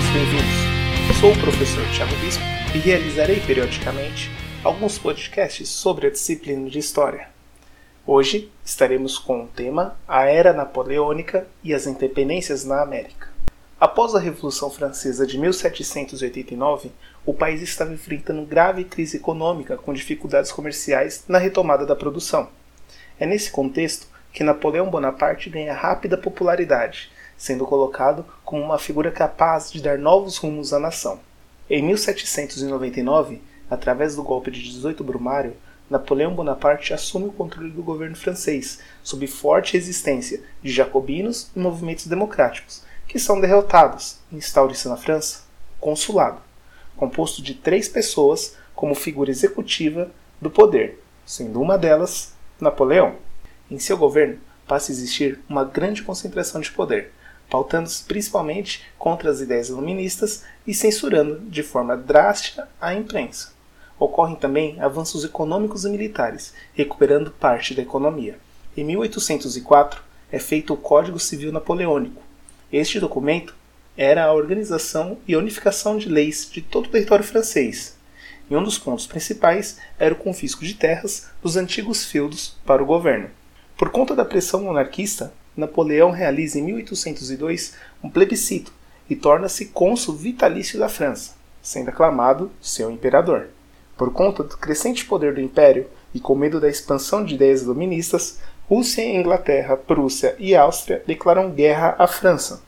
todos bem-vindos. Sou o professor Thiago Bispo e realizarei periodicamente alguns podcasts sobre a disciplina de História. Hoje estaremos com o tema A Era Napoleônica e as Independências na América. Após a Revolução Francesa de 1789, o país estava enfrentando grave crise econômica com dificuldades comerciais na retomada da produção. É nesse contexto que Napoleão Bonaparte ganha rápida popularidade, sendo colocado como uma figura capaz de dar novos rumos à nação. Em 1799, através do golpe de 18 Brumário, Napoleão Bonaparte assume o controle do governo francês, sob forte resistência de jacobinos e movimentos democráticos, que são derrotados e instaura-se na França o consulado, composto de três pessoas como figura executiva do poder, sendo uma delas Napoleão. Em seu governo passa a existir uma grande concentração de poder, pautando-se principalmente contra as ideias iluministas e censurando de forma drástica a imprensa. Ocorrem também avanços econômicos e militares, recuperando parte da economia. Em 1804 é feito o Código Civil Napoleônico. Este documento era a organização e unificação de leis de todo o território francês. E um dos pontos principais era o confisco de terras dos antigos feudos para o governo. Por conta da pressão monarquista, Napoleão realiza em 1802 um plebiscito e torna-se cônsul vitalício da França, sendo aclamado seu imperador. Por conta do crescente poder do império e com medo da expansão de ideias iluministas, Rússia, Inglaterra, Prússia e Áustria declaram guerra à França.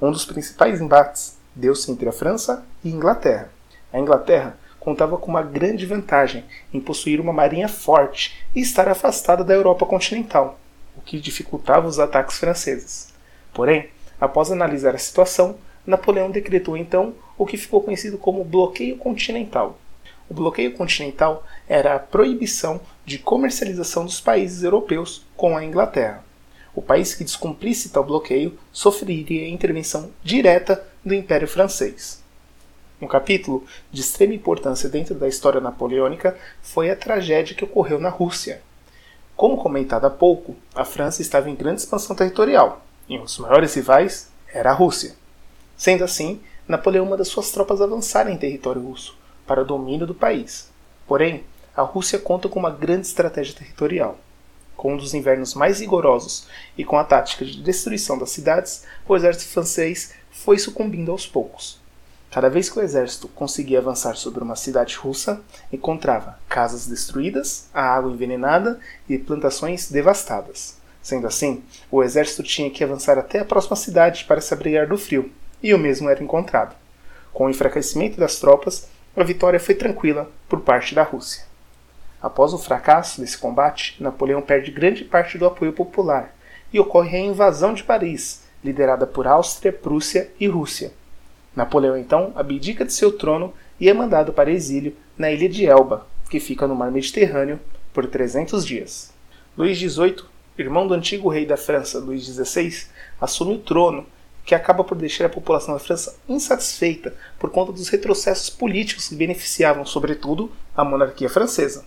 Um dos principais embates deu-se entre a França e Inglaterra. A Inglaterra contava com uma grande vantagem em possuir uma marinha forte e estar afastada da Europa continental o que dificultava os ataques franceses. Porém, após analisar a situação, Napoleão decretou então o que ficou conhecido como bloqueio continental. O bloqueio continental era a proibição de comercialização dos países europeus com a Inglaterra. O país que descumprisse tal bloqueio sofreria intervenção direta do Império Francês. Um capítulo de extrema importância dentro da história napoleônica foi a tragédia que ocorreu na Rússia, como comentado há pouco, a França estava em grande expansão territorial, e um dos maiores rivais era a Rússia. Sendo assim, Napoleão manda suas tropas avançarem em território russo, para o domínio do país. Porém, a Rússia conta com uma grande estratégia territorial. Com um dos invernos mais rigorosos e com a tática de destruição das cidades, o exército francês foi sucumbindo aos poucos. Cada vez que o exército conseguia avançar sobre uma cidade russa, encontrava casas destruídas, a água envenenada e plantações devastadas. Sendo assim, o exército tinha que avançar até a próxima cidade para se abrigar do frio, e o mesmo era encontrado. Com o enfraquecimento das tropas, a vitória foi tranquila por parte da Rússia. Após o fracasso desse combate, Napoleão perde grande parte do apoio popular e ocorre a invasão de Paris, liderada por Áustria, Prússia e Rússia. Napoleão então abdica de seu trono e é mandado para exílio na ilha de Elba, que fica no mar Mediterrâneo, por 300 dias. Luís XVIII, irmão do antigo rei da França, Luís XVI, assume o trono, que acaba por deixar a população da França insatisfeita por conta dos retrocessos políticos que beneficiavam, sobretudo, a monarquia francesa.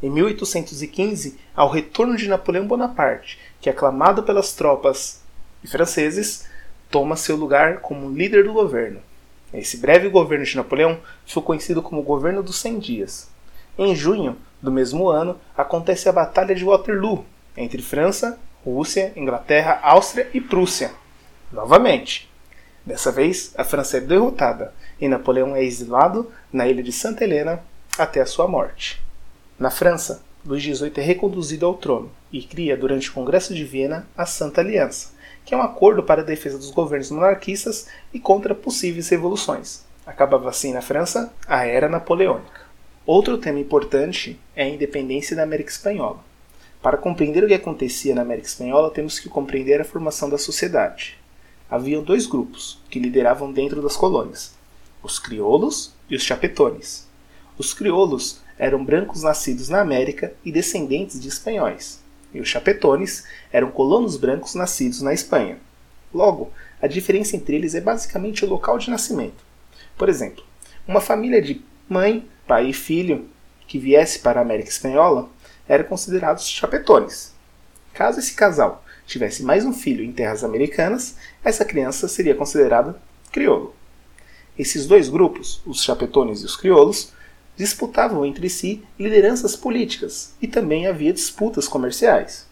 Em 1815, ao retorno de Napoleão Bonaparte, que aclamado pelas tropas franceses, toma seu lugar como líder do governo. Esse breve governo de Napoleão foi conhecido como o Governo dos 100 Dias. Em junho do mesmo ano, acontece a Batalha de Waterloo entre França, Rússia, Inglaterra, Áustria e Prússia. Novamente. Dessa vez, a França é derrotada e Napoleão é exilado na ilha de Santa Helena até a sua morte. Na França, Luís XVIII é reconduzido ao trono e cria, durante o Congresso de Viena, a Santa Aliança, que é um acordo para a defesa dos governos monarquistas e contra possíveis revoluções. Acabava assim na França a Era Napoleônica. Outro tema importante é a independência da América Espanhola. Para compreender o que acontecia na América Espanhola, temos que compreender a formação da sociedade. Haviam dois grupos que lideravam dentro das colônias: os crioulos e os chapetones. Os crioulos eram brancos nascidos na América e descendentes de espanhóis e os chapetones eram colonos brancos nascidos na Espanha. Logo, a diferença entre eles é basicamente o local de nascimento. Por exemplo, uma família de mãe, pai e filho que viesse para a América Espanhola era considerado chapetones. Caso esse casal tivesse mais um filho em terras americanas, essa criança seria considerada crioulo. Esses dois grupos, os chapetones e os crioulos, disputavam entre si lideranças políticas e também havia disputas comerciais.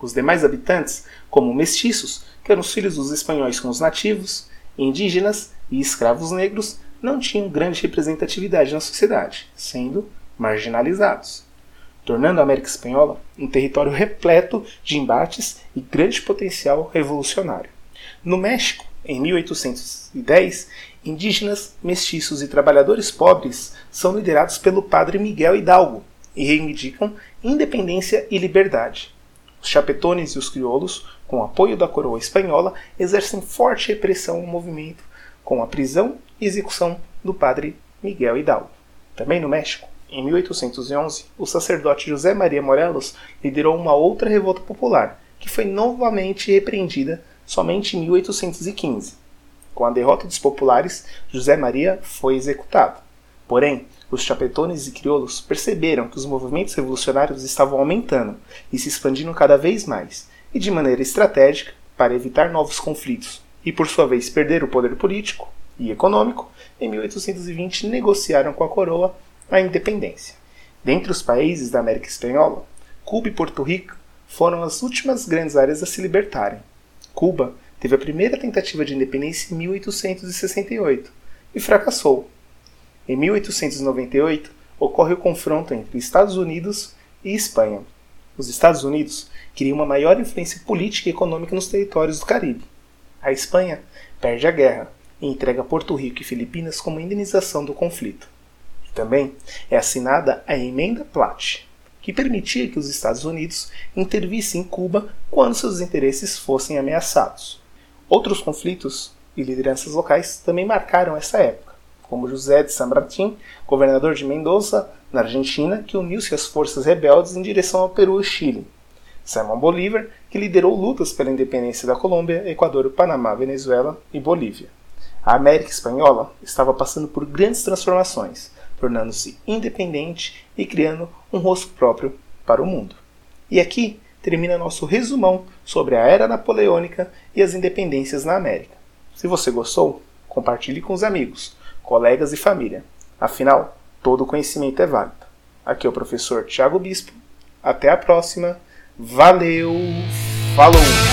Os demais habitantes, como mestiços, que eram os filhos dos espanhóis com os nativos, indígenas e escravos negros, não tinham grande representatividade na sociedade, sendo marginalizados, tornando a América Espanhola um território repleto de embates e grande potencial revolucionário. No México, em 1810, indígenas, mestiços e trabalhadores pobres são liderados pelo padre Miguel Hidalgo e reivindicam independência e liberdade. Os chapetones e os crioulos, com apoio da coroa espanhola, exercem forte repressão ao movimento, com a prisão e execução do padre Miguel Hidalgo. Também no México, em 1811, o sacerdote José Maria Morelos liderou uma outra revolta popular, que foi novamente repreendida somente em 1815. Com a derrota dos populares, José Maria foi executado. Porém, os chapetones e crioulos perceberam que os movimentos revolucionários estavam aumentando e se expandindo cada vez mais, e de maneira estratégica, para evitar novos conflitos e por sua vez perder o poder político e econômico, em 1820 negociaram com a coroa a independência. Dentre os países da América Espanhola, Cuba e Porto Rico foram as últimas grandes áreas a se libertarem. Cuba teve a primeira tentativa de independência em 1868 e fracassou. Em 1898, ocorre o confronto entre Estados Unidos e Espanha. Os Estados Unidos queriam uma maior influência política e econômica nos territórios do Caribe. A Espanha perde a guerra e entrega Porto Rico e Filipinas como indenização do conflito. Também é assinada a Emenda Platt, que permitia que os Estados Unidos intervissem em Cuba quando seus interesses fossem ameaçados. Outros conflitos e lideranças locais também marcaram essa época, como José de San Martín, governador de Mendoza, na Argentina, que uniu-se às forças rebeldes em direção ao Peru e Chile. Simão Bolívar, que liderou lutas pela independência da Colômbia, Equador, Panamá, Venezuela e Bolívia. A América Espanhola estava passando por grandes transformações, tornando-se independente e criando um rosto próprio para o mundo. E aqui termina nosso resumão sobre a era napoleônica e as independências na América. Se você gostou, compartilhe com os amigos, colegas e família. Afinal, todo conhecimento é válido. Aqui é o professor Tiago Bispo. Até a próxima. Valeu! Falou!